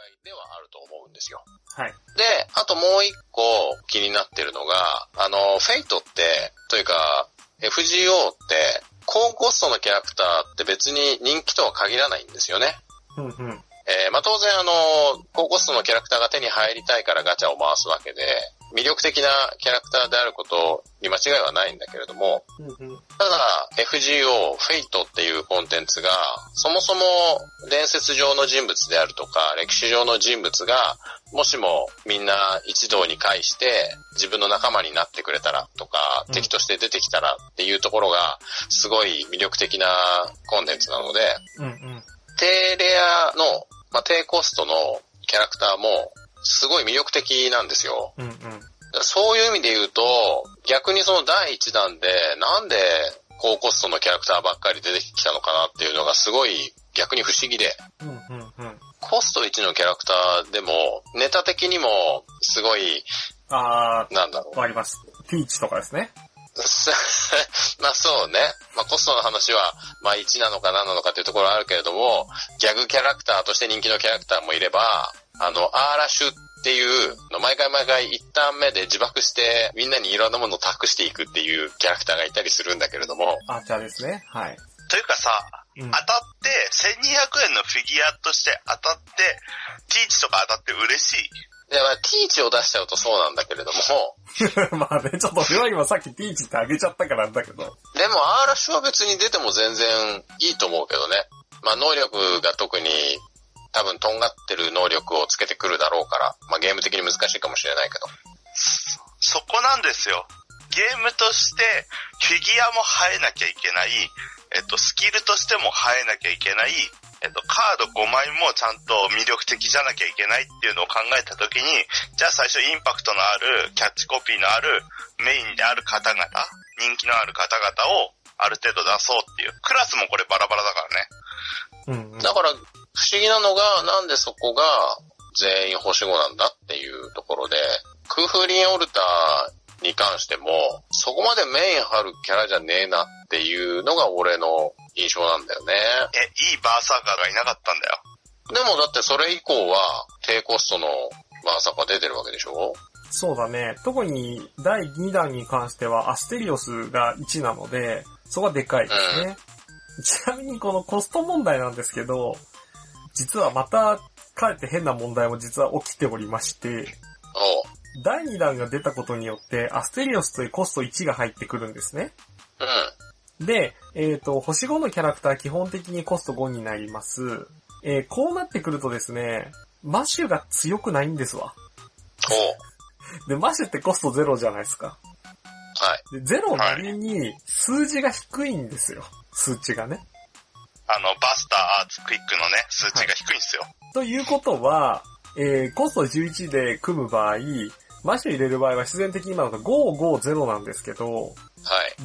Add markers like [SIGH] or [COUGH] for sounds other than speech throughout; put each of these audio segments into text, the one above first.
解ではあると思うんですよ。はい。で、あともう一個気になってるのが、あの、フェイトって、というか、FGO って、高コストのキャラクターって別に人気とは限らないんですよね。うんうん。えーまあ当然あの、高コストのキャラクターが手に入りたいからガチャを回すわけで、魅力的なキャラクターであることに間違いはないんだけれども。ただ FGO、フェイトっていうコンテンツが、そもそも伝説上の人物であるとか、歴史上の人物が、もしもみんな一堂に会して自分の仲間になってくれたらとか、うん敵として出てきたらっていうところが、すごい魅力的なコンテンツなので。低レアの、まあ、低コストのキャラクターも、すごい魅力的なんですよ。うんうん。そういう意味で言うと、逆にその第一弾で、なんで高コストのキャラクターばっかり出てきたのかなっていうのがすごい逆に不思議で、うんうんうん。コスト1のキャラクターでも、ネタ的にもすごい、あなんだろー、わかります。ティーチとかですね。う。[LAUGHS] まあそうね。まあコストの話は、まあ1なのか何なのかっていうところはあるけれども、ギャグキャラクターとして人気のキャラクターもいれば、あの、アーラッシュっていう、毎回毎回一旦目で自爆して、みんなにいろんなものを託していくっていうキャラクターがいたりするんだけれども、アーチャーですね。はい。というかさ、うん当たって、1200円のフィギュアとして当たって、ティーチとか当たって嬉しい。で、まあ、ティーチを出しちゃうとそうなんだけれども、[LAUGHS] まあね、ちょっと俺は今さっきティーチってあげちゃったからだけど。でも、アーラッシュは別に出ても全然いいと思うけどね。まあ、能力が特に多分とんがってる能力をつけてくるだろうから、まあ、ゲーム的に難しいかもしれないけど。そこなんですよ。ゲームとして、フィギュアも生えなきゃいけない、えっと、スキルとしても生えなきゃいけない、えっと、カード5枚もちゃんと魅力的じゃなきゃいけないっていうのを考えたときに、じゃあ最初インパクトのある、キャッチコピーのある、メインである方々、人気のある方々をある程度出そうっていう。クラスもこれバラバラだからね。うんうん。だから、不思議なのが、なんでそこが全員星5なんだっていうところで、クーフリンオルターに関しても、そこまでメイン張るキャラじゃねえなっていうのが俺の印象なんだよね。え、いいバーサーカーがいなかったんだよ。でもだってそれ以降は低コストのバーサカ出てるわけでしょ？そうだね。特に第2弾に関してはアステリオスが1なので、そこはでかいですね。ちなみにこのコスト問題なんですけど、実はまた、かえって変な問題も実は起きておりまして。第2弾が出たことによって、アステリオスというコスト1が入ってくるんですね。うん。で、えっ、と、星5のキャラクター基本的にコスト5になります。えーこうなってくるとですね、マシュが強くないんですわ。で、マシュってコスト0じゃないですか。はい。で、ゼロなりに数字が低いんですよ。数値がね。あの、バスター、アーツ、クイックのね、数値が低いんですよ。ということは、えー、コスト11で組む場合、マッシュ入れる場合は必然的に今だと550なんですけど、はい。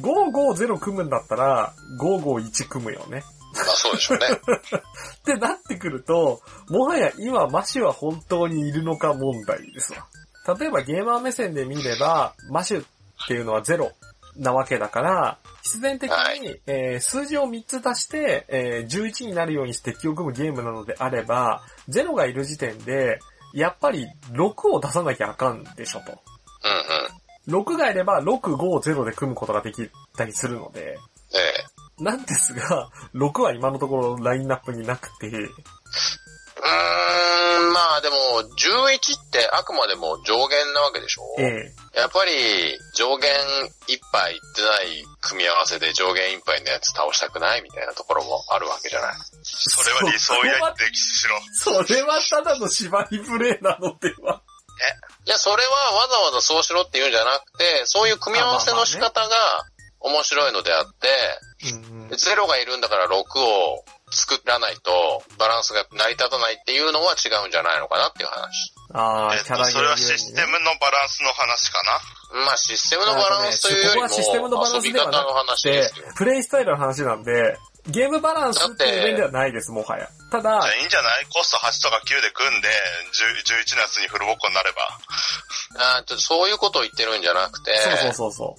550組むんだったら551組むよね。まあそうでしょうね。[LAUGHS] ってなってくると、もはや今マシュは本当にいるのか問題ですわ。例えばゲーマー目線で見れば、マシュっていうのはゼロなわけだから、必然的に、はいえー数字を3つ足して、えー11になるようにして敵を組むゲームなのであれば、ゼロがいる時点で、やっぱり6を出さなきゃあかんでしょと。うんうん。6がいれば6、5、0で組むことができたりするので、ええ。なんですが、6は今のところラインナップになくて、うーん、まあでも、11ってあくまでも上限なわけでしょ？えーやっぱり、上限いっぱいいってない組み合わせで上限いっぱいのやつ倒したくないみたいなところもあるわけじゃない？それは理想や歴史しろ。それはただの縛りプレイなの？では。いや、それはわざわざそうしろって言うんじゃなくて、そういう組み合わせの仕方が面白いのであって、うんゼロがいるんだから6を作らないとバランスが成り立たないっていうのは違うんじゃないのかなっていう話。ああ、えっと、それはシステムのバランスの話かな。まあシステムのバランスというよりもあとねそこはシステムのバランスでプレイスタイルの話なんで、ゲームバランスっていう面ではないです、もはや。ただじゃあ、いいんじゃない？コスト8とか9で組んで、10 11のやつにフルボッコになれば。あーちょっとそういうことを言ってるんじゃなくて、そうそうそうそ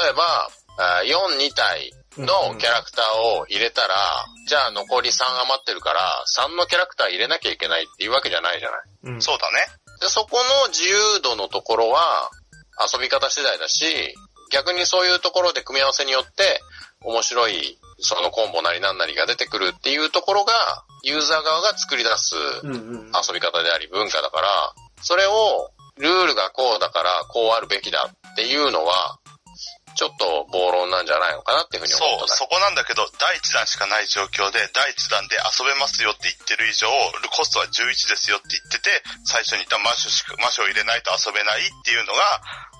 例えば、あー4、2体のキャラクターを入れたら、じゃあ残り3余ってるから、3のキャラクター入れなきゃいけないっていうわけじゃないじゃない。うん。そうだね。で、そこの自由度のところは遊び方次第だし、逆にそういうところで組み合わせによって面白いそのコンボなりなんなりが出てくるっていうところがユーザー側が作り出す。遊び方であり文化だから、それをルールがこうだからこうあるべきだっていうのは、ちょっと暴論なんじゃないのかなっていうふうにそう、思ったね。そこなんだけど、第1弾しかない状況で、第1弾で遊べますよって言ってる以上、コストは11ですよって言ってて、最初に言った魔書しか、魔書を入れないと遊べないっていうのが、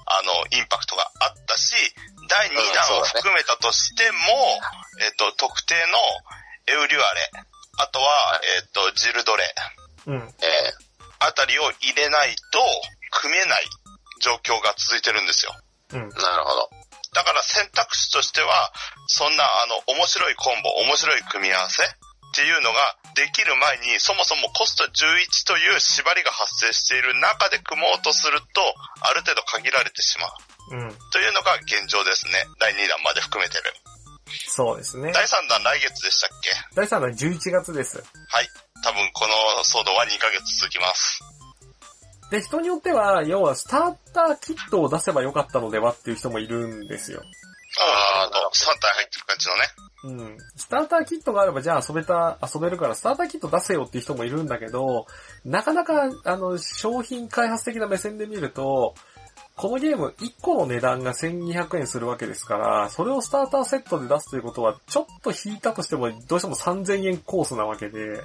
あの、インパクトがあったし、第2弾を含めたとしても、えっと、特定のエウリュアレ、あとは、えっと、ジルドレ、うん。えあたりを入れないと、組めない状況が続いてるんですよ。うん。ーなるほど。だから選択肢としては、そんなあの、面白いコンボ、面白い組み合わせっていうのができる前に、そもそもコスト11という縛りが発生している中で組もうとすると、ある程度限られてしまう。うん。というのが現状ですね。第2弾まで含めてる。そうですね。第3弾来月でしたっけ？第3弾11月です。はい。多分この騒動は2ヶ月続きます。で、人によっては、要はスターターキットを出せばよかったのではっていう人もいるんですよ。あー、あの、3体入ってる感じのね。うん。スターターキットがあれば、じゃあ遊べた、遊べるから、スターターキット出せよっていう人もいるんだけど、なかなか、あの、商品開発的な目線で見ると、このゲーム1個の値段が1200円するわけですから、それをスターターセットで出すということは、ちょっと引いたとしても、どうしても3000円コースなわけで、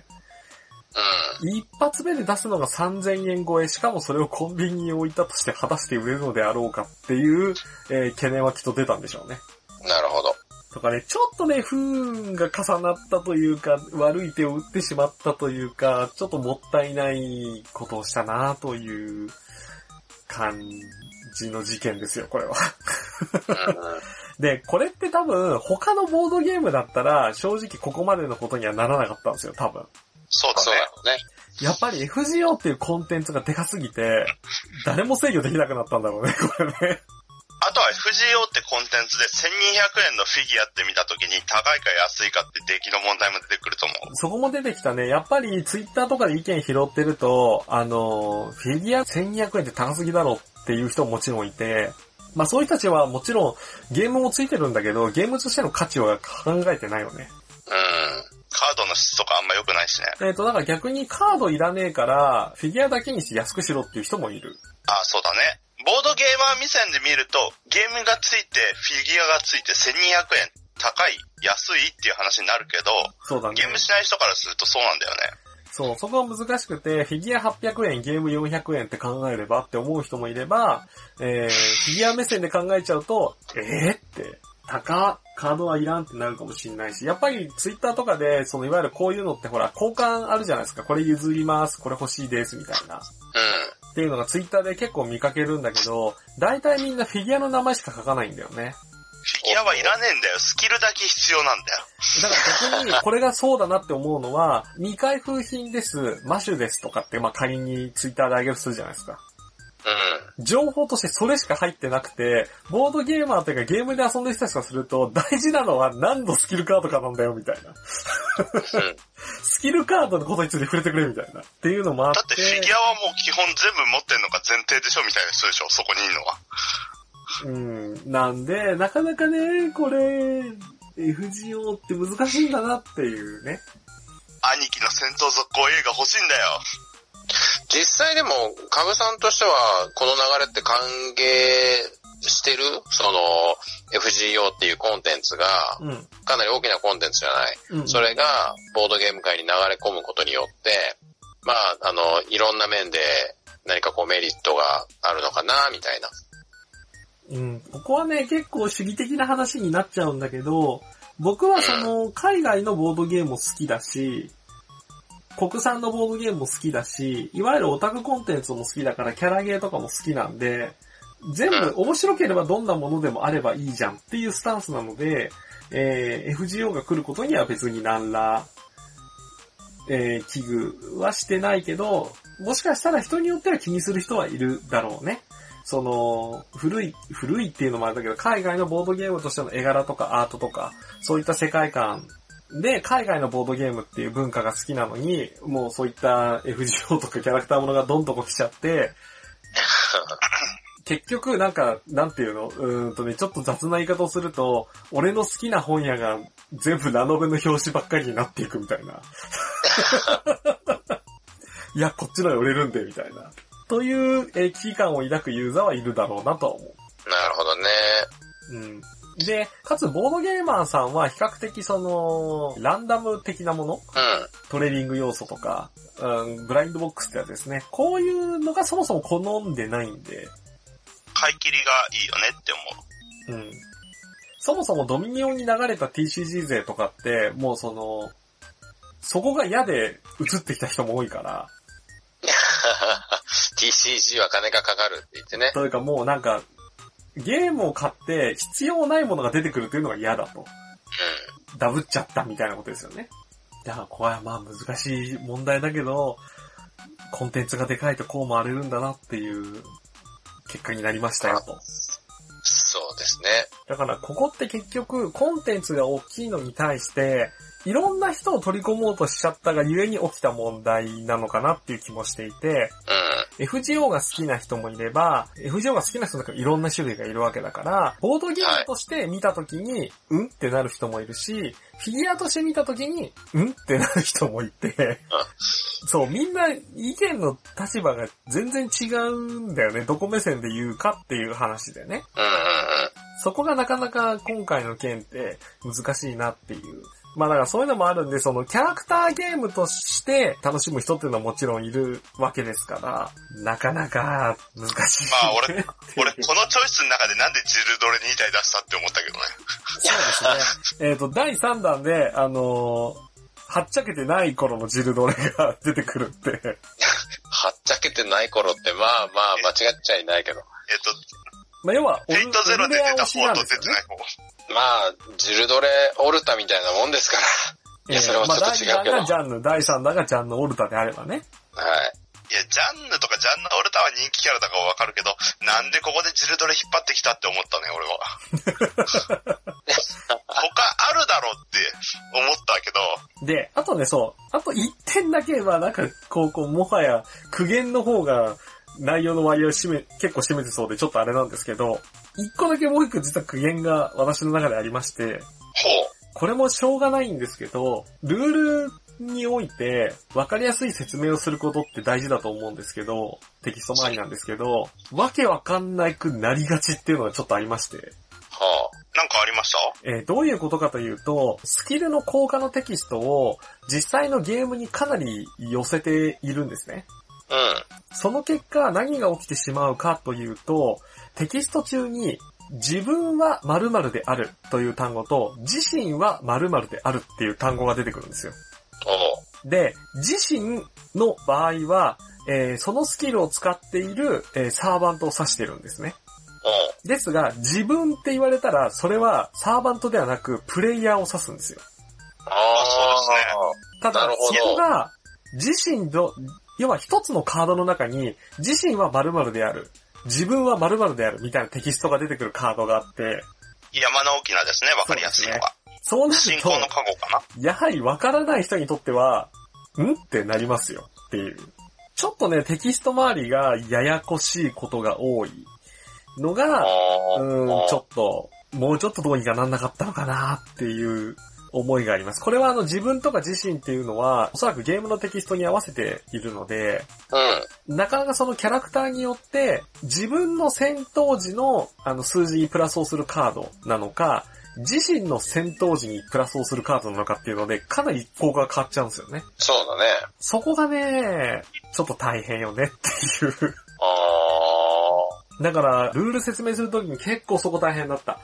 うん。一発目で出すのが3000円超え、しかもそれをコンビニに置いたとして果たして売れるのであろうかっていう、えー懸念はきっと出たんでしょうね。なるほど。とかね、ちょっとね、不運が重なったというか、悪い手を打ってしまったというか、ちょっともったいないことをしたなという感じの事件ですよ、これは。うん [LAUGHS] で、これって多分、他のボードゲームだったら、正直ここまでのことにはならなかったんですよ、多分。そうだねそうだ。ろうね。やっぱり FGO っていうコンテンツがでかすぎて、誰も制御できなくなったんだろうね、[LAUGHS] これね。あとは FGO ってコンテンツで1200円のフィギュアって見たときに高いか安いかって出来の問題も出てくると思う。そこも出てきたね。やっぱりツイッターとかで意見拾ってると、あの、フィギュア1200円って高すぎだろっていう人ももちろんいて、まあそういう人たちはもちろんゲームもついてるんだけど、ゲームとしての価値は考えてないよね。うん。カードの質とかあんま良くないしね。えっ、と、だから逆にカードいらねえから、フィギュアだけにして安くしろっていう人もいる。あ、そうだね。ボードゲーマー目線で見ると、ゲームがついて、フィギュアがついて1200円、高い、安いっていう話になるけど、そうだねゲ。ームしない人からするとそうなんだよね。そう、そこは難しくて、フィギュア800円、ゲーム400円って考えればって思う人もいれば、えー、フィギュア目線で考えちゃうと、えーって、高っカードはいらんってなるかもしれないし、やっぱりツイッターとかで、そのいわゆるこういうのってほら、交換あるじゃないですか。これ譲ります、これ欲しいです、みたいな。っていうのがツイッターで結構見かけるんだけど、大体みんなフィギュアの名前しか書かないんだよね。フィギュアはいらねえんだよ。スキルだけ必要なんだよ。だから逆に、これがそうだなって思うのは、未開封品です、マシュですとかって、まあ仮にツイッターであげるとするじゃないですか。うん。情報としてそれしか入ってなくて、ボードゲーマーというかゲームで遊んでる人たちからすると、大事なのは何のスキルカードかなんだよ、みたいな。うん。スキルカードのことについて触れてくれ、みたいな。っていうのもあって。だってフィギュアはもう基本全部持ってんのが前提でしょみたいな人でしょそこにいるのは。うん。なんで、なかなかね、これ、FGO って難しいんだなっていうね。兄貴の戦闘続行映画欲しいんだよ。実際でも、カブさんとしては、この流れって歓迎してる？その、FGO っていうコンテンツが、うん。かなり大きなコンテンツじゃない？うん。それが、ボードゲーム界に流れ込むことによって、まあ、あの、いろんな面で何かこうメリットがあるのかな、みたいな。うん。ここはね、結構主義的な話になっちゃうんだけど、僕はその、海外のボードゲームも好きだし、国産のボードゲームも好きだし、いわゆるオタクコンテンツも好きだからキャラゲーとかも好きなんで、全部面白ければどんなものでもあればいいじゃんっていうスタンスなので、えー FGO が来ることには別に何ら、えー危惧はしてないけど、もしかしたら人によっては気にする人はいるだろうね。その、古い、古いっていうのもあれだけど、海外のボードゲームとしての絵柄とかアートとか、そういった世界観で、海外のボードゲームっていう文化が好きなのに、もうそういった FGO とかキャラクターものがどんどこ来ちゃって、[LAUGHS] 結局なんか、なんていうの？うーんとね、ちょっと雑な言い方をすると、俺の好きな本屋が全部ラノベの表紙ばっかりになっていくみたいな。[LAUGHS] いや、こっちの売れるんで、みたいな。という、えー危機感を抱くユーザーはいるだろうなとは思う。なるほどね。うん。で、かつボードゲーマーさんは比較的その、ランダム的なもの？うん。トレーニング要素とか、うん、ブラインドボックスってやつですね。こういうのがそもそも好んでないんで、買い切りがいいよねって思う。うん。そもそもドミニオンに流れた TCG 勢とかって、もうその、そこが嫌で移ってきた人も多いから、[LAUGHS] TCG は金がかかるって言ってね。というかもうなんか、ゲームを買って必要ないものが出てくるっていうのが嫌だと。うダブっちゃったみたいなことですよね。だからこれはまあ難しい問題だけど、コンテンツがでかいとこう回れるんだなっていう結果になりましたよと。ん。そうですね。だからここって結局コンテンツが大きいのに対して、いろんな人を取り込もうとしちゃったがゆえに起きた問題なのかなっていう気もしていて、うん。FGO が好きな人もいれば、FGO が好きな人の中にいろんな種類がいるわけだから、ボードゲームとして見たときに、うん？ってなる人もいるし、フィギュアとして見たときに、うん？ってなる人もいて、そう、みんな意見の立場が全然違うんだよね。どこ目線で言うかっていう話でね。うん。そこがなかなか今回の件って難しいなっていう。まあだからそういうのもあるんで、そのキャラクターゲームとして楽しむ人っていうのはもちろんいるわけですから、なかなか難しい。まあ俺、俺このチョイスの中でなんでジルドレ2体出したって思ったけどね。そうですね。えっ、と、第3弾で、あのーはっちゃけてない頃のジルドレが出てくるって。[LAUGHS] はっちゃけてない頃って、まあまあ間違っちゃいないけど。えっと、まあ要は、フェイトゼロで出た方と出てねない方。まあ、ジルドレオルタみたいなもんですから。いや、それはちょっと違うけど。まあ、第2弾がジャンヌ、第3弾がジャンヌ・オルタであればね。はい。いや、ジャンヌとかジャンヌオルタは人気キャラだからわかるけど、なんでここでジルドレ引っ張ってきたって思ったね、俺は。[LAUGHS] 他あるだろうって思ったけど、で、あとね、そう、あと1点だけは、なんか、こう、こう、もはや、苦言の方が、内容の割合を占め、結構占めてそうで、ちょっとあれなんですけど、1個だけもう1個実は苦言が私の中でありまして、ほこれもしょうがないんですけど、ルールにおいて分かりやすい説明をすることって大事だと思うんですけど、テキスト周りなんですけど、わけわかんなくなりがちっていうのがちょっとありまして、う。はう。なんかありました？えーどういうことかというと、スキルの効果のテキストを実際のゲームにかなり寄せているんですね。あ。うん。その結果何が起きてしまうかというと、テキスト中に自分は〇〇であるという単語と、自身は〇〇であるっていう単語が出てくるんですよ。で、自身の場合は、えーそのスキルを使っている、えーサーバントを指してるんですね。ですが、自分って言われたら、それはサーバントではなく、プレイヤーを指すんですよ。ああ、ただなる、ほそどこが、自身の、要は一つのカードの中に、自身は〇〇である、自分は〇〇である。みたいなテキストが出てくるカードがあって、山の大きなですね、わかりやすいのが。そうなると、の過去かな。やはりわからない人にとっては、んってなりますよっていう。ちょっとね、テキスト周りがややこしいことが多い。のが、あうーん、ちょっと、もうちょっとどうにかなんなかったのかなっていう思いがあります。これはあの自分とか自身っていうのは、おそらくゲームのテキストに合わせているので、うん。なかなかそのキャラクターによって、自分の戦闘時のあの数字にプラスをするカードなのか、自身の戦闘時にプラスをするカードなのかっていうので、かなり効果が変わっちゃうんですよね。そうだね。そこがね、ちょっと大変よねっていう。あだから、ルール説明するときに結構そこ大変だった。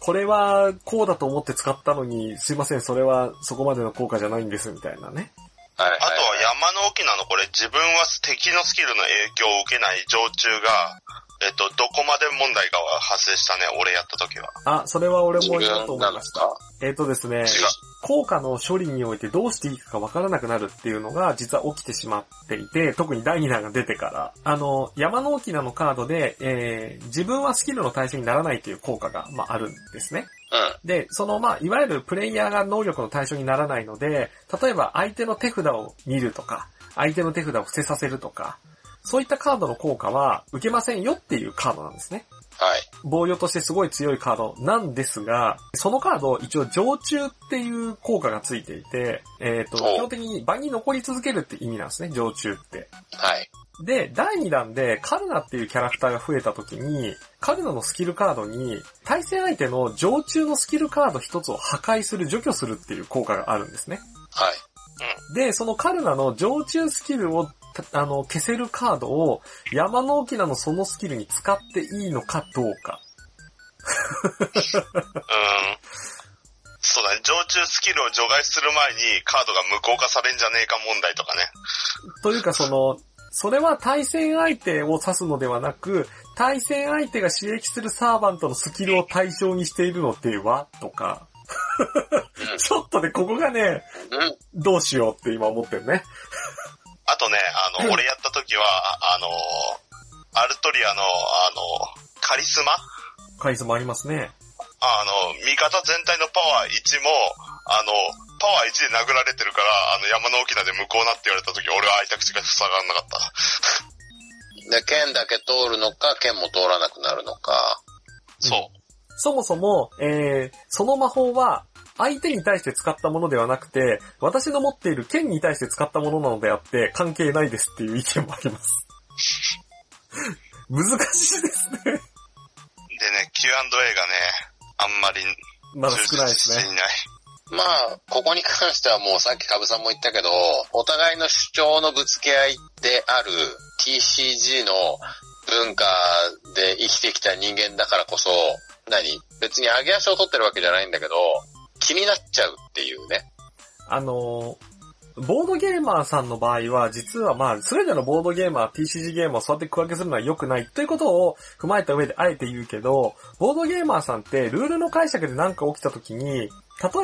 これはこうだと思って使ったのに、すいません、それはそこまでの効果じゃないんです、みたいなね。はい、はい。あとは山の沖なのこれ自分は敵のスキルの影響を受けない常駐が、えっと、どこまで問題が発生したね、俺やった時は。あ、それは俺自も言おうと分思ました。えっ、とですね効果の処理においてどうしていいかわからなくなるっていうのが実は起きてしまっていて、特に第2弾が出てから、あの、山の沖縄のカードで、えー、自分はスキルの対象にならないという効果が、まあ、あるんですね。うん。で、その、まあ、いわゆるプレイヤーが能力の対象にならないので、例えば相手の手札を見るとか、相手の手札を伏せさせるとか、そういったカードの効果は受けませんよっていうカードなんですね。はい。防御としてすごい強いカードなんですが、そのカード一応常駐っていう効果がついていて、えっ、と、お基本的に場に残り続けるって意味なんですね、常駐って。はい。で、第2弾でカルナっていうキャラクターが増えた時に、カルナのスキルカードに、対戦相手の常駐のスキルカード一つを破壊する、除去するっていう効果があるんですね。はい。で、そのカルナの常駐スキルを、たあの、消せるカードを山の沖縄のそのスキルに使っていいのかどうか。うーん。そうだね、常駐スキルを除外する前にカードが無効化されんじゃねえか問題とかね。というかその、それは対戦相手を指すのではなく、対戦相手が刺激するサーバントのスキルを対象にしているのではとか。[LAUGHS] ちょっとね、ここがね。どうしようって今思ってるね。あとね、あの、俺やった時は、ああの、アルトリアの、あの、カリスマ？回数もありますね。あの、味方全体のパワー1も、あの、パワー1で殴られてるから、あの、山の沖縄で無効なって言われた時、俺は開いた口が塞がんなかった。で、剣だけ通るのか、剣も通らなくなるのか。そう。そもそも、えー、その魔法は、相手に対して使ったものではなくて、私の持っている剣に対して使ったものなのであって、関係ないですっていう意見もあります。[LAUGHS] 難しいですね。でね、Q&A がね、あんまりまだ少ないですね。まあ、ここに関してはもうさっきカブさんも言ったけど、お互いの主張のぶつけ合いである TCG の文化で生きてきた人間だからこそ、何？別に上げ足を取ってるわけじゃないんだけど、気になっちゃうっていうね。あのーボードゲーマーさんの場合は、実はまあ、すべてのボードゲーマー、TCG ゲームをそうやって区分けするのは良くないということを踏まえた上であえて言うけど、ボードゲーマーさんってルールの解釈で何か起きた時に、例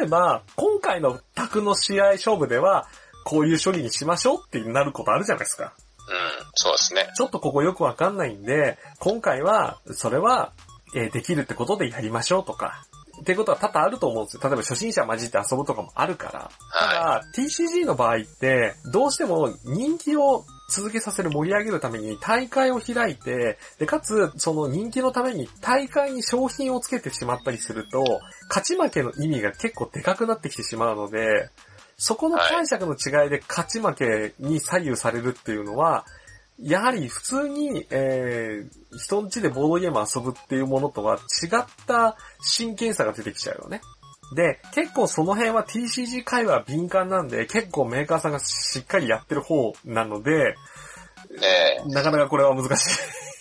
えば、今回の卓の試合勝負では、こういう処理にしましょうってなることあるじゃないですか。うん、そうですね。ちょっとここよくわかんないんで、今回は、それは、えーできるってことでやりましょうとか。っていうことは多々あると思うんですよ。例えば初心者混じって遊ぶとかもあるから。たはだ、TCG の場合って、どうしても人気を続けさせる盛り上げるために大会を開いて、で、かつ、その人気のために大会に商品をつけてしまったりすると、勝ち負けの意味が結構でかくなってきてしまうので、そこの解釈の違いで勝ち負けに左右されるっていうのは、やはり普通に、えー、人ん家でボードゲーム遊ぶっていうものとは違った真剣さが出てきちゃうよね。で、結構その辺は TCG 界は敏感なんで、結構メーカーさんがしっかりやってる方なので、い。で、なかなかこれは難し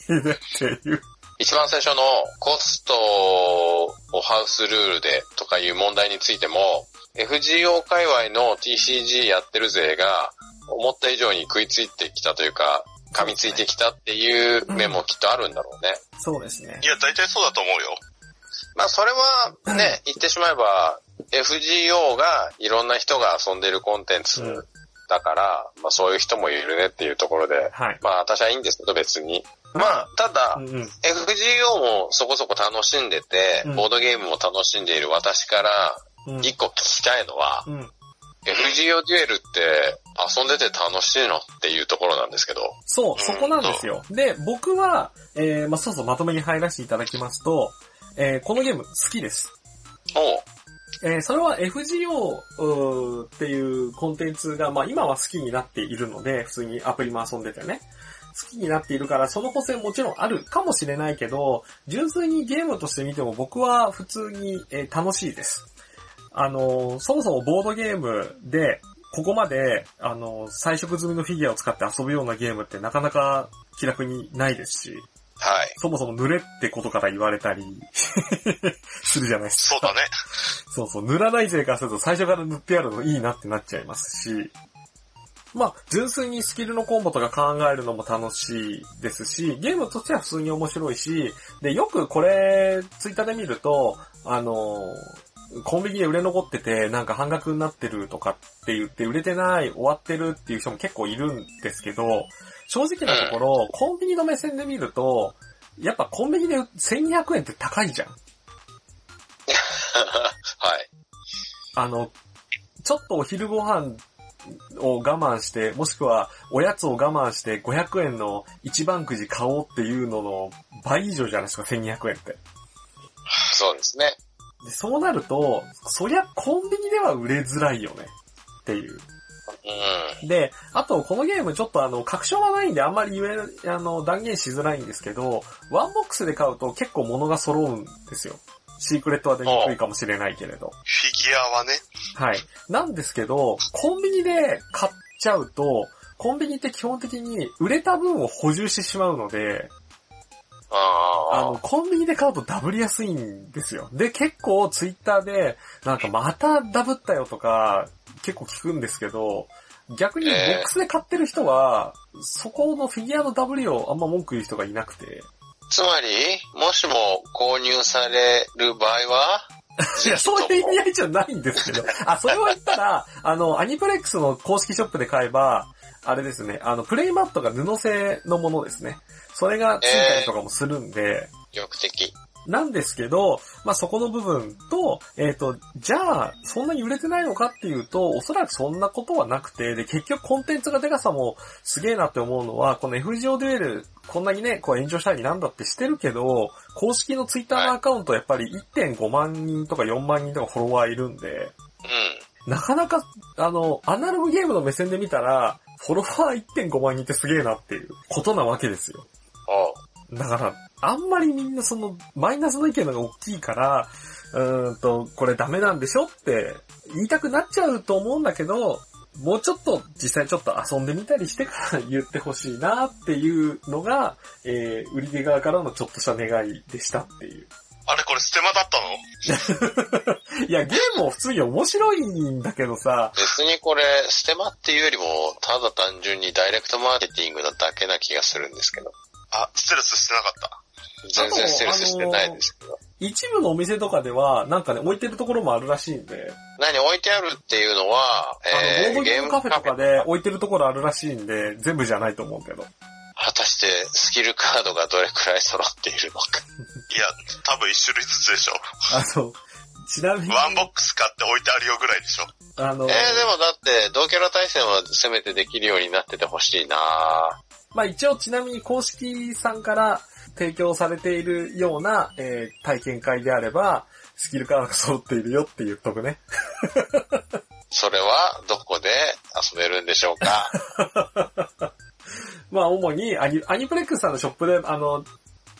いねっていう。一番最初のコストをハウスルールでとかいう問題についても、FGO 界隈の TCG やってる勢が思った以上に食いついてきたというか、噛みついてきたっていう面もきっとあるんだろうね。そうですねい。や、大体そうだと思うよ。まあそれはね、言ってしまえば FGO がいろんな人が遊んでるコンテンツだから、まあそういう人もいるねっていうところで、はい。まあ私はいいんですけど別に。まあただう、んうん。FGO もそこそこ楽しんでて、うんボードゲームも楽しんでいる私からうん一個聞きたいのは、うん。FGO デュエルって遊んでて楽しいのっていうところなんですけど。そう、そこなんですよ。で、僕は、えー、まあ、そうそうまとめに入らせていただきますと、えー、このゲーム好きです。おうえーそれは FGO っていうコンテンツが、まあ今は好きになっているので、普通にアプリも遊んでてね。好きになっているから、その補正もちろんあるかもしれないけど、純粋にゲームとして見ても僕は普通に、えー楽しいです。あのーそもそもボードゲームで、ここまで、あのー彩色済みのフィギュアを使って遊ぶようなゲームってなかなか気楽にないですし、はい。そもそも濡れってことから言われたり [LAUGHS] するじゃないですか。そうだね。そうそう、塗らない勢からすると最初から塗ってやるのいいなってなっちゃいますし、まあ、純粋にスキルのコンボとか考えるのも楽しいですし、ゲームとしては普通に面白いし、で、よくこれ、ツイッターで見ると、あの、コンビニで売れ残ってて、なんか半額になってるとかって言って売れてない、終わってるっていう人も結構いるんですけど、正直なところ、コンビニの目線で見ると、やっぱコンビニで1200円って高いじゃん。[LAUGHS] はい。あの、ちょっとお昼ご飯を我慢して、もしくはおやつを我慢して500円の一番くじ買おうっていうのの倍以上じゃないですか、1200円って。そうですね。でそうなると、そりゃコンビニでは売れづらいよね。っていう。うん。で、あとこのゲームちょっとあの、確証はないんであんまり言え、あの、断言しづらいんですけど、ワンボックスで買うと結構物が揃うんですよ。シークレットは出にくいかもしれないけれど。フィギュアはね、はい。なんですけど、コンビニで買っちゃうと、コンビニって基本的に売れた分を補充してしまうので、ああの、コンビニで買うとダブりやすいんですよ。で、結構ツイッターで、なんかまたダブったよとか、結構聞くんですけど、逆にボックスで買ってる人は、そこのフィギュアのダブりをあんま文句言う人がいなくて。つまり、もしも購入される場合は、[LAUGHS] いや、そういう意味合いじゃないんですけど。あ、それを言ったら、[LAUGHS] あの、アニプレックスの公式ショップで買えば、あれですね、あの、プレイマットが布製のものですね。それがついたりとかもするんで、意欲的。なんですけど、まあ、そこの部分と、えっ、と、じゃあ、そんなに売れてないのかっていうと、おそらくそんなことはなくて、で、結局コンテンツがデカさもすげえなって思うのは、この FGO デュエル、こんなにね、こう炎上したりなんだってしてるけど、公式のツイッターのアカウントやっぱり1.5万人とか4万人とかフォロワーいるんで、うん。なかなか、あの、アナログゲームの目線で見たら、フォロワー1.5万人ってすげえなっていうことなわけですよ。だから、あんまりみんなその、マイナスの意見が大きいから、うーんと、これダメなんでしょって言いたくなっちゃうと思うんだけど、もうちょっと実際ちょっと遊んでみたりしてから言ってほしいなっていうのが、えー、売り手側からのちょっとした願いでしたっていう。あれこれステマだったの？[LAUGHS] いや、ゲームも普通に面白いんだけどさ、別にこれ、ステマっていうよりも、ただ単純にダイレクトマーケティングなだけな気がするんですけど。あ、ステルスしてなかった。全然ステルスしてないですけど。一部のお店とかでは、なんかね、置いてるところもあるらしいんで、何置いてあるっていうのは、あの、ボードゲームカフェとかで置いてるところあるらしいんで、全部じゃないと思うけど。果たしてスキルカードがどれくらい揃っているのか。[LAUGHS] いや、多分一種類ずつでしょ。あの、ちなみに、ワンボックス買って置いてあるよぐらいでしょ。あの、えー、でもだって、同キャラ対戦はせめてできるようになっててほしいなまあ一応ちなみに公式さんから提供されているような、えー体験会であれば、スキルカードが揃っているよって言っとくね。[LAUGHS] それはどこで遊べるんでしょうか？[LAUGHS] まあ主にアニ、アニプレックスさんのショップで、あの、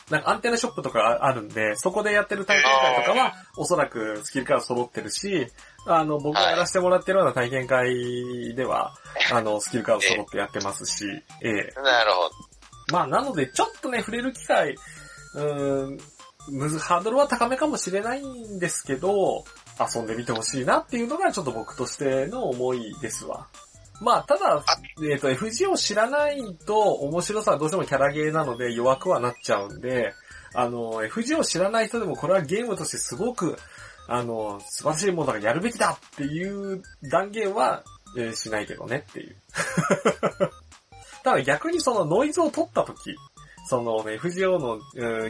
なんかアンテナショップとかあるんで、そこでやってる体験会とかは、おそらくスキルカード揃ってるし、あの、僕がやらせてもらってるような体験会では、[LAUGHS] あの、スキルカード揃ってやってますし、ええなるほど。まあなので、ちょっとね、触れる機会、うーん、むず、ハードルは高めかもしれないんですけど、遊んでみてほしいなっていうのがちょっと僕としての思いですわ。まあ、ただ、えっ、と、FG を知らないと面白さはどうしてもキャラゲーなので弱くはなっちゃうんで、あの、FG を知らない人でもこれはゲームとしてすごく、あの、素晴らしいものだからやるべきだっていう断言は、えーしないけどねっていう。[LAUGHS] ただ逆にそのノイズを取った時、そのね、FGO の、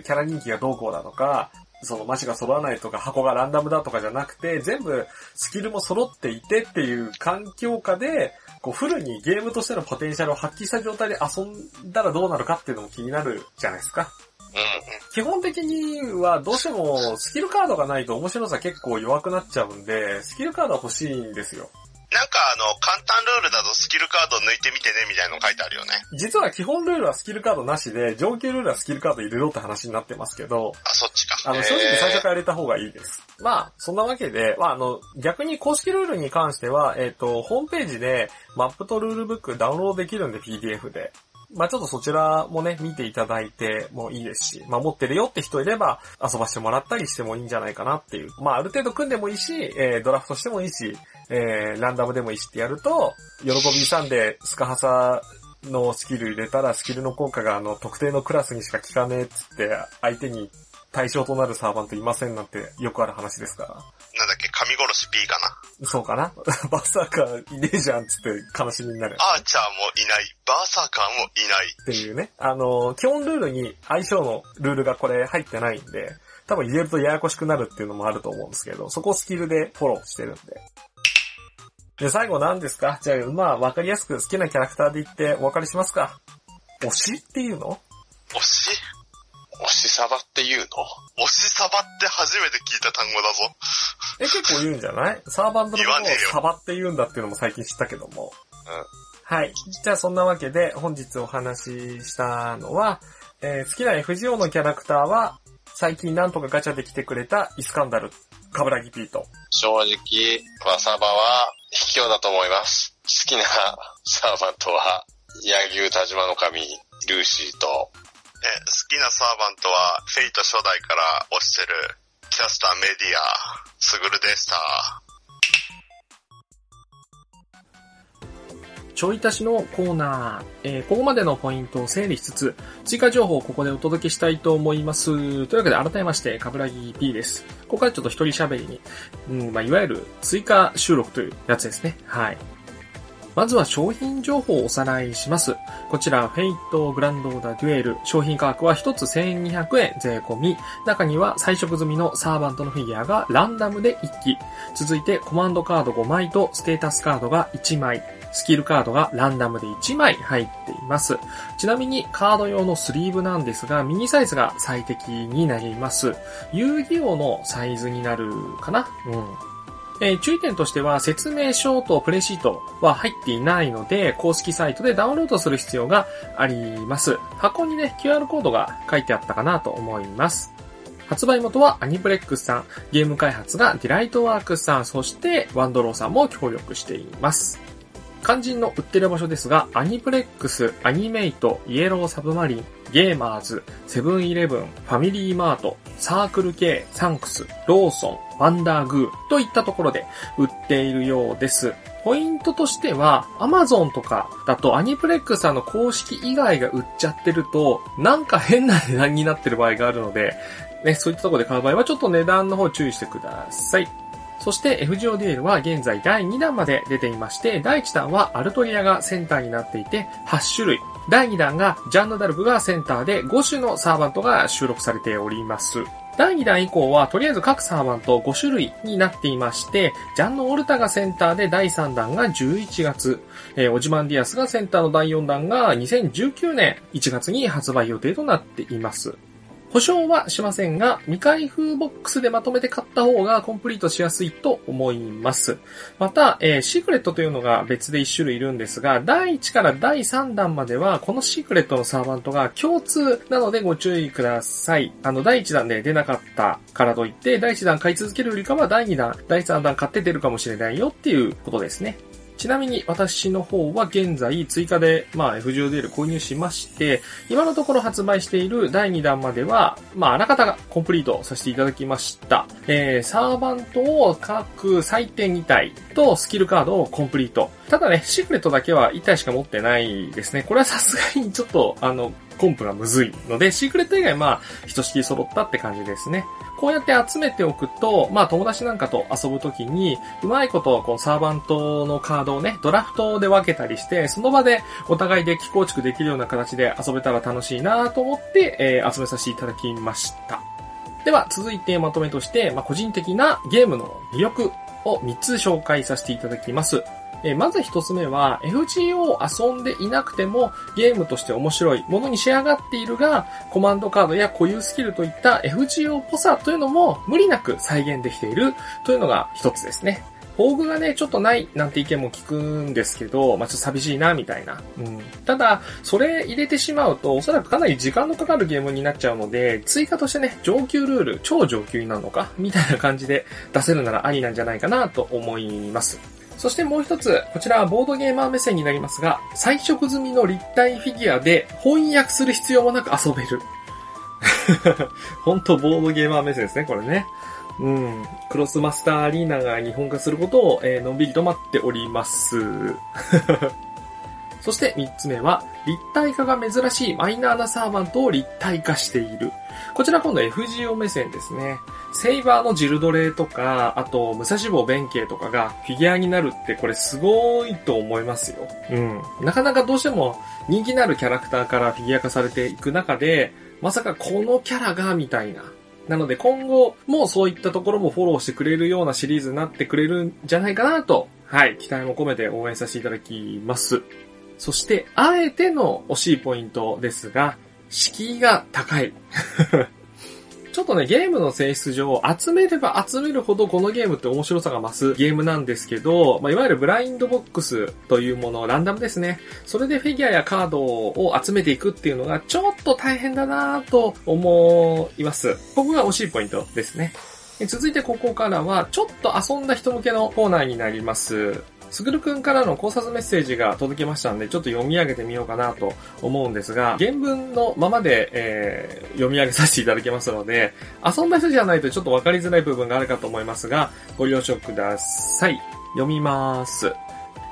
キャラ人気がどうこうだとか、そのマシが揃わないとか箱がランダムだとかじゃなくて、全部スキルも揃っていてっていう環境下で、こうフルにゲームとしてのポテンシャルを発揮した状態で遊んだらどうなるかっていうのも気になるじゃないですか。うん。基本的にはどうしてもスキルカードがないと面白さ結構弱くなっちゃうんで、スキルカードは欲しいんですよ。なんかあの、簡単ルールだとスキルカード抜いてみてねみたいなの書いてあるよね。実は基本ルールはスキルカードなしで、上級ルールはスキルカード入れろって話になってますけど、あ、そっちか。あの、正直最初から入れた方がいいです。まあ、そんなわけで、まあ、あの、逆に公式ルールに関しては、えっ、と、ホームページでマップとルールブックダウンロードできるんで PDF で。まあちょっとそちらもね、見ていただいてもいいですし、まあ持ってるよって人いれば遊ばしてもらったりしてもいいんじゃないかなっていう。まあある程度組んでもいいし、えードラフトしてもいいし、えー、ランダムでもいいしってやると、喜びさんでスカハサのスキル入れたら、スキルの効果があの、特定のクラスにしか効かねえっつって、相手に対象となるサーバントいませんなんてよくある話ですから。なんだっけ、神殺し B かな？そうかな？[LAUGHS] バッサーカーいねえじゃんっつって悲しみになる。アーチャーもいない。バーサーカーもいない。っていうね。あの、基本ルールに相性のルールがこれ入ってないんで、多分入れるとややこしくなるっていうのもあると思うんですけど、そこをスキルでフォローしてるんで。で、最後何ですか？じゃあ、まあ、わかりやすく好きなキャラクターで言ってお別れしますか。推しっていうの？推し？押しサバっていうの？推しサバって初めて聞いた単語だぞ。え、結構言うんじゃない？サーバントのことを言わねえよサバって言うんだっていうのも最近知ったけども。うんはい。じゃあそんなわけで本日お話ししたのは、えー好きな FGO のキャラクターは、最近なんとかガチャで来てくれたイスカンダル、カブラギピート。正直、ワサバは卑怯だと思います。好きなサーバントは、柳生田島の神、ルーシーと、え、好きなサーバントは、フェイト初代から推してる、キャスターメディア、スグルでした。ちょい足しのコーナー、えーここまでのポイントを整理しつつ、追加情報をここでお届けしたいと思います。というわけで改めまして、カブラギ P です。ここからちょっと一人喋りに、うん、まあ、いわゆる追加収録というやつですね。はい。まずは商品情報をおさらいします。こちら、フェイトグランドオーダーデュエル、商品価格は1つ1200円税込み、中には彩色済みのサーバントのフィギュアがランダムで1機、続いてコマンドカード5枚とステータスカードが1枚、スキルカードがランダムで1枚入っています。ちなみにカード用のスリーブなんですが、ミニサイズが最適になります。遊戯王のサイズになるかな？うん。えー注意点としては説明書とプレシートは入っていないので、公式サイトでダウンロードする必要があります。箱にね、QR コードが書いてあったかなと思います。発売元はアニプレックスさん、ゲーム開発がディライトワークスさん、そしてワンドローさんも協力しています。肝心の売ってる場所ですが、アニプレックス、アニメイト、イエローサブマリン、ゲーマーズ、セブンイレブン、ファミリーマート、サークル K、サンクス、ローソン、ワンダーグーといったところで売っているようです。ポイントとしては、アマゾンとかだとアニプレックスさんの公式以外が売っちゃってると、なんか変な値段になってる場合があるので、ね、そういったところで買う場合はちょっと値段の方注意してください。そして FGO デュエルは現在第2弾まで出ていまして、第1弾はアルトリアがセンターになっていて8種類。第2弾がジャンヌ・ダルクがセンターで5種のサーバントが収録されております。第2弾以降はとりあえず各サーバント5種類になっていまして、ジャンヌ・オルタがセンターで第3弾が11月、えーオジマンディアスがセンターの第4弾が2019年1月に発売予定となっています。保証はしませんが、未開封ボックスでまとめて買った方がコンプリートしやすいと思います。また、えーシークレットというのが別で1種類いるんですが、第1から第3弾までは、このシークレットのサーバントが共通なのでご注意ください。あの、第1弾で出なかったからといって、第1弾買い続けるよりかは第2弾、第3弾買って出るかもしれないよっていうことですね。ちなみに私の方は現在追加で、まあ、FGODL 購入しまして、今のところ発売している第2弾までは、まあ、あらかたがコンプリートさせていただきました。えー、サーバントを各採点2体とスキルカードをコンプリート。ただね、シークレットだけは1体しか持ってないですね。これはさすがにちょっと、あの、コンプがむずいので、シークレット以外まあ、ひとしき揃ったって感じですね。こうやって集めておくと、まあ友達なんかと遊ぶときに、うまいこと、こうサーバントのカードをね、ドラフトで分けたりして、その場でお互いデッキ構築できるような形で遊べたら楽しいなと思って、えー集めさせていただきました。では、続いてまとめとして、まあ個人的なゲームの魅力を3つ紹介させていただきます。えーまず一つ目は、FGO を遊んでいなくてもゲームとして面白いものに仕上がっているが、コマンドカードや固有スキルといった FGO っぽさというのも無理なく再現できているというのが一つですね。フォーグがね、ちょっとないなんて意見も聞くんですけど、まあ、ちょっと寂しいな、みたいな。うん。ただ、それ入れてしまうと、おそらくかなり時間のかかるゲームになっちゃうので、追加としてね、上級ルール、超上級になるのか、みたいな感じで出せるならありなんじゃないかなと思います。そしてもう一つ、こちらはボードゲーマー目線になりますが、彩色済みの立体フィギュアで翻訳する必要もなく遊べる。ほんとボードゲーマー目線ですね、これね。うん。クロスマスターアリーナが日本化することを、えーのんびりと待っております。そして3つ目は、立体化が珍しいマイナーなサーバントを立体化している。こちら今度 FGO 目線ですね。セイバーのジルドレとか、あと、武蔵坊弁慶とかがフィギュアになるってこれすごいと思いますよ。うん。なかなかどうしても人気のあるキャラクターからフィギュア化されていく中で、まさかこのキャラが、みたいな。なので今後もそういったところもフォローしてくれるようなシリーズになってくれるんじゃないかなと、はい、期待も込めて応援させていただきます。そして、あえての惜しいポイントですが、敷居が高い。[LAUGHS] ちょっとね、ゲームの性質上、集めれば集めるほどこのゲームって面白さが増すゲームなんですけど、まあ、いわゆるブラインドボックスというもの、ランダムですね。それでフィギュアやカードを集めていくっていうのがちょっと大変だなぁと思います。ここが惜しいポイントですね。続いてここからは、ちょっと遊んだ人向けのコーナーになります。すぐるくんからの考察メッセージが届きましたんで、ちょっと読み上げてみようかなと思うんですが、原文のままで、えー読み上げさせていただきますので、遊んだ人じゃないとちょっとわかりづらい部分があるかと思いますが、ご了承ください。読みます。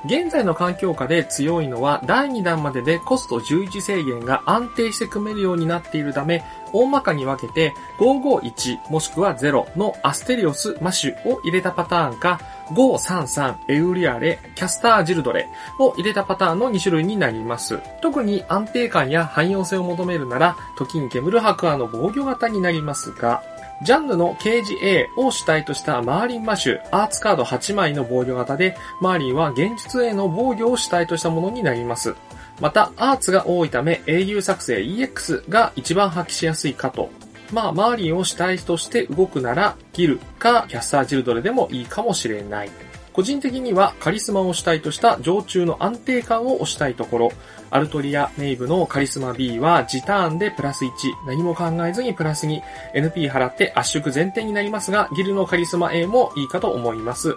現在の環境下で強いのは第2弾まででコスト11制限が安定して組めるようになっているため、大まかに分けて551もしくは0のアステリオスマシュを入れたパターンか、533エウリアレキャスタージルドレを入れたパターンの2種類になります。特に安定感や汎用性を求めるなら、時に煙る白亜の防御型になりますが、ジャンヌの啓示 A を主体としたマーリンマシュ、アーツカード8枚の防御型で、マーリンは現実 A の防御を主体としたものになります。また、アーツが多いため、英雄作成 EX が一番発揮しやすいかと。まあ、マーリンを主体として動くなら、ギルかキャスタージルドレでもいいかもしれない。個人的にはカリスマを主体とした常駐の安定感を推したいところ、アルトリア・メイブのカリスマ B は次ターンでプラス1、何も考えずにプラス2、NP 払って圧縮前提になりますが、ギルのカリスマ A もいいかと思います。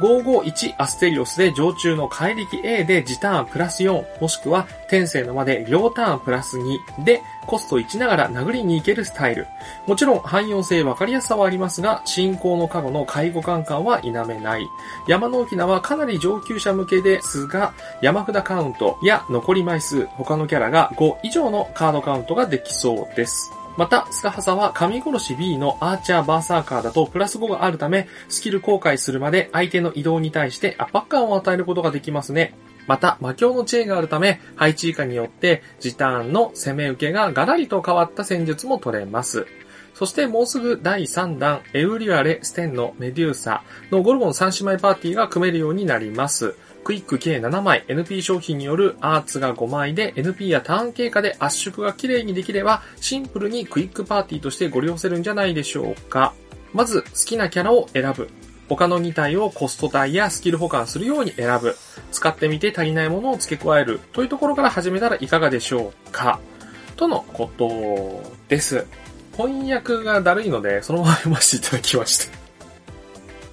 551アステリオスで常駐の怪力 A で時ターンプラス4、もしくは天性のまで両ターンプラス2でコスト1ながら殴りに行けるスタイル。もちろん汎用性分かりやすさはありますが、進行の過去の介護感感は否めない。山の沖縄はかなり上級者向けですが、山札カウントや残り枚数、他のキャラが5以上のカードカウントができそうです。また、スカハサは神殺し B のアーチャーバーサーカーだとプラス5があるため、スキル公開するまで相手の移動に対して圧迫感を与えることができますね。また、魔境の知恵があるため、配置以下によって、時ターンの攻め受けがガラリと変わった戦術も取れます。そしてもうすぐ第3弾、エウリュアレ、ステンのメデューサのゴルゴン3姉妹パーティーが組めるようになります。クイック計7枚、NP 商品によるアーツが5枚で、NP やターン経過で圧縮が綺麗にできれば、シンプルにクイックパーティーとしてご利用せるんじゃないでしょうか。まず、好きなキャラを選ぶ。他の2体をコスト体やスキル保管するように選ぶ。使ってみて足りないものを付け加える。というところから始めたらいかがでしょうか。とのことです。翻訳がだるいので、そのまま読ませていただきました。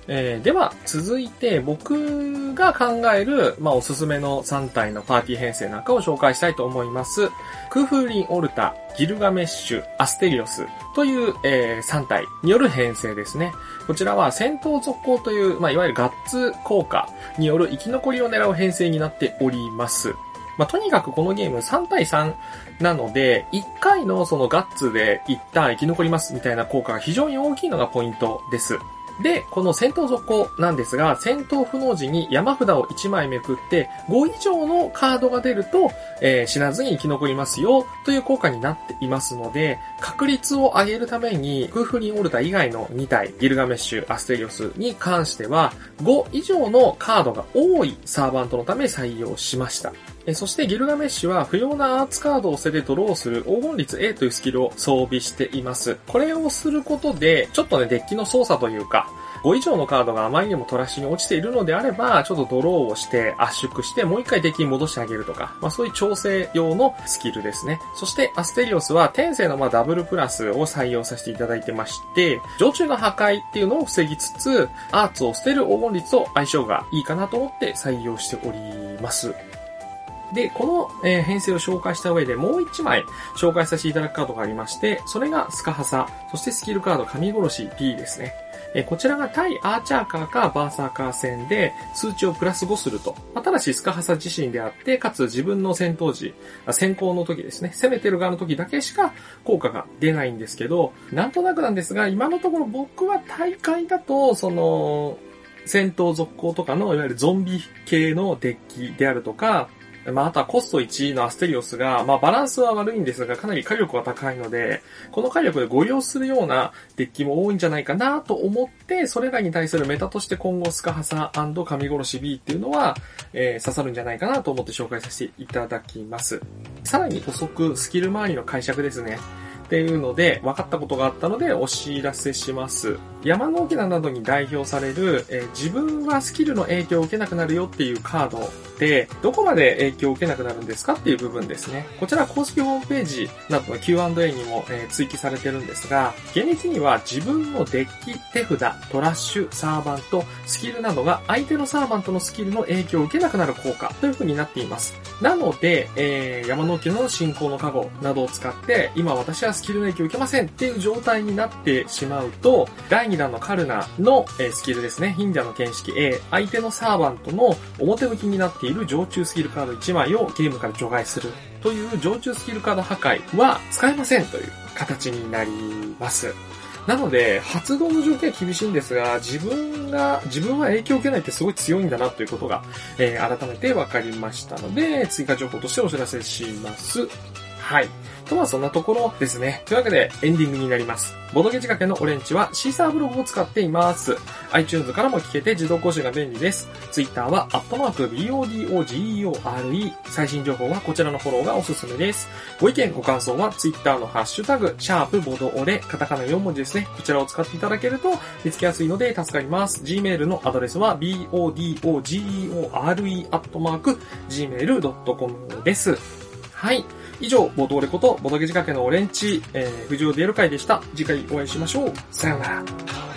えーでは、続いて僕が考える、まあ、おすすめの3体のパーティー編成なんかを紹介したいと思います。クフリン・オルタ、ギルガメッシュ、アステリオスという、え3体による編成ですね。こちらは戦闘続行という、まあ、いわゆるガッツ効果による生き残りを狙う編成になっております。まあ、とにかくこのゲーム3対3なので、1回のそのガッツで一旦生き残りますみたいな効果が非常に大きいのがポイントです。で、この戦闘続行なんですが、戦闘不能時に山札を1枚めくって、5以上のカードが出ると、えー死なずに生き残りますよ、という効果になっていますので、確率を上げるために、クーフリンオルタ以外の2体、ギルガメッシュ、アステリオスに関しては、5以上のカードが多いサーバントのため採用しました。えそしてギルガメッシュは不要なアーツカードを捨ててドローする黄金率 A というスキルを装備しています。これをすることで、ちょっとね、デッキの操作というか、5以上のカードがあまりにもトラッシュに落ちているのであれば、ちょっとドローをして圧縮して、もう一回デッキに戻してあげるとか、まあそういう調整用のスキルですね。そしてアステリオスは天性のまダブルプラスを採用させていただいてまして、常駐の破壊っていうのを防ぎつつ、アーツを捨てる黄金率と相性がいいかなと思って採用しております。で、この、えー編成を紹介した上でもう一枚紹介させていただくカードがありまして、それがスカハサ、そしてスキルカード神殺し P ですね。えこちらが対アーチャーカーかバーサーカー戦で数値をプラス5すると。まあただしスカハサ自身であって、かつ自分の戦闘時、先行の時ですね、攻めてる側の時だけしか効果が出ないんですけど、なんとなくなんですが、今のところ僕は大会だと、その、戦闘続行とかの、いわゆるゾンビ系のデッキであるとか、まあ、あとはコスト1のアステリオスが、まあ、バランスは悪いんですが、かなり火力は高いので、この火力でご利用するようなデッキも多いんじゃないかなと思って、それらに対するメタとして今後スカハサ神殺し B っていうのは、えー刺さるんじゃないかなと思って紹介させていただきます。さらに補足、スキル周りの解釈ですね。っていうので、分かったことがあったのでお知らせします。山の沖縄などに代表される、えー自分はスキルの影響を受けなくなるよっていうカードで、どこまで影響を受けなくなるんですかっていう部分ですね。こちら公式ホームページなどの Q&A にも、えー追記されてるんですが、厳密には自分のデッキ、手札、トラッシュ、サーバント、スキルなどが相手のサーバントのスキルの影響を受けなくなる効果という風になっています。なので、えー、山の沖の進行の加護などを使って、今私はスキルの影響を受けませんっていう状態になってしまうと、第2弾のカルナの、えスキルですね、ヒンダの見識 A、相手のサーバントの表向きになっている常駐スキルカード1枚をゲームから除外するという常駐スキルカード破壊は使えませんという形になります。なので、発動の条件は厳しいんですが、自分が、自分は影響を受けないってすごい強いんだなということが、えー改めて分かりましたので、追加情報としてお知らせします。はい。とはそんなところですね。というわけでエンディングになります。ボドゲ仕掛けのオレンジはシーサーブログを使っています。iTunes からも聞けて自動更新が便利です。Twitter はアットマーク BODOGEORE。最新情報はこちらのフォローがおすすめです。ご意見、ご感想は Twitter のハッシュタグ、シャープボドオレ、カタカナ4文字ですね。こちらを使っていただけると見つけやすいので助かります。Gmail のアドレスは BODOGEORE アットマーク Gmail.com です。はい。以上、ボトーレこと、ボトゲ仕掛けのオレンジ、えー、藤尾デール会でした。次回お会いしましょう。さようなら。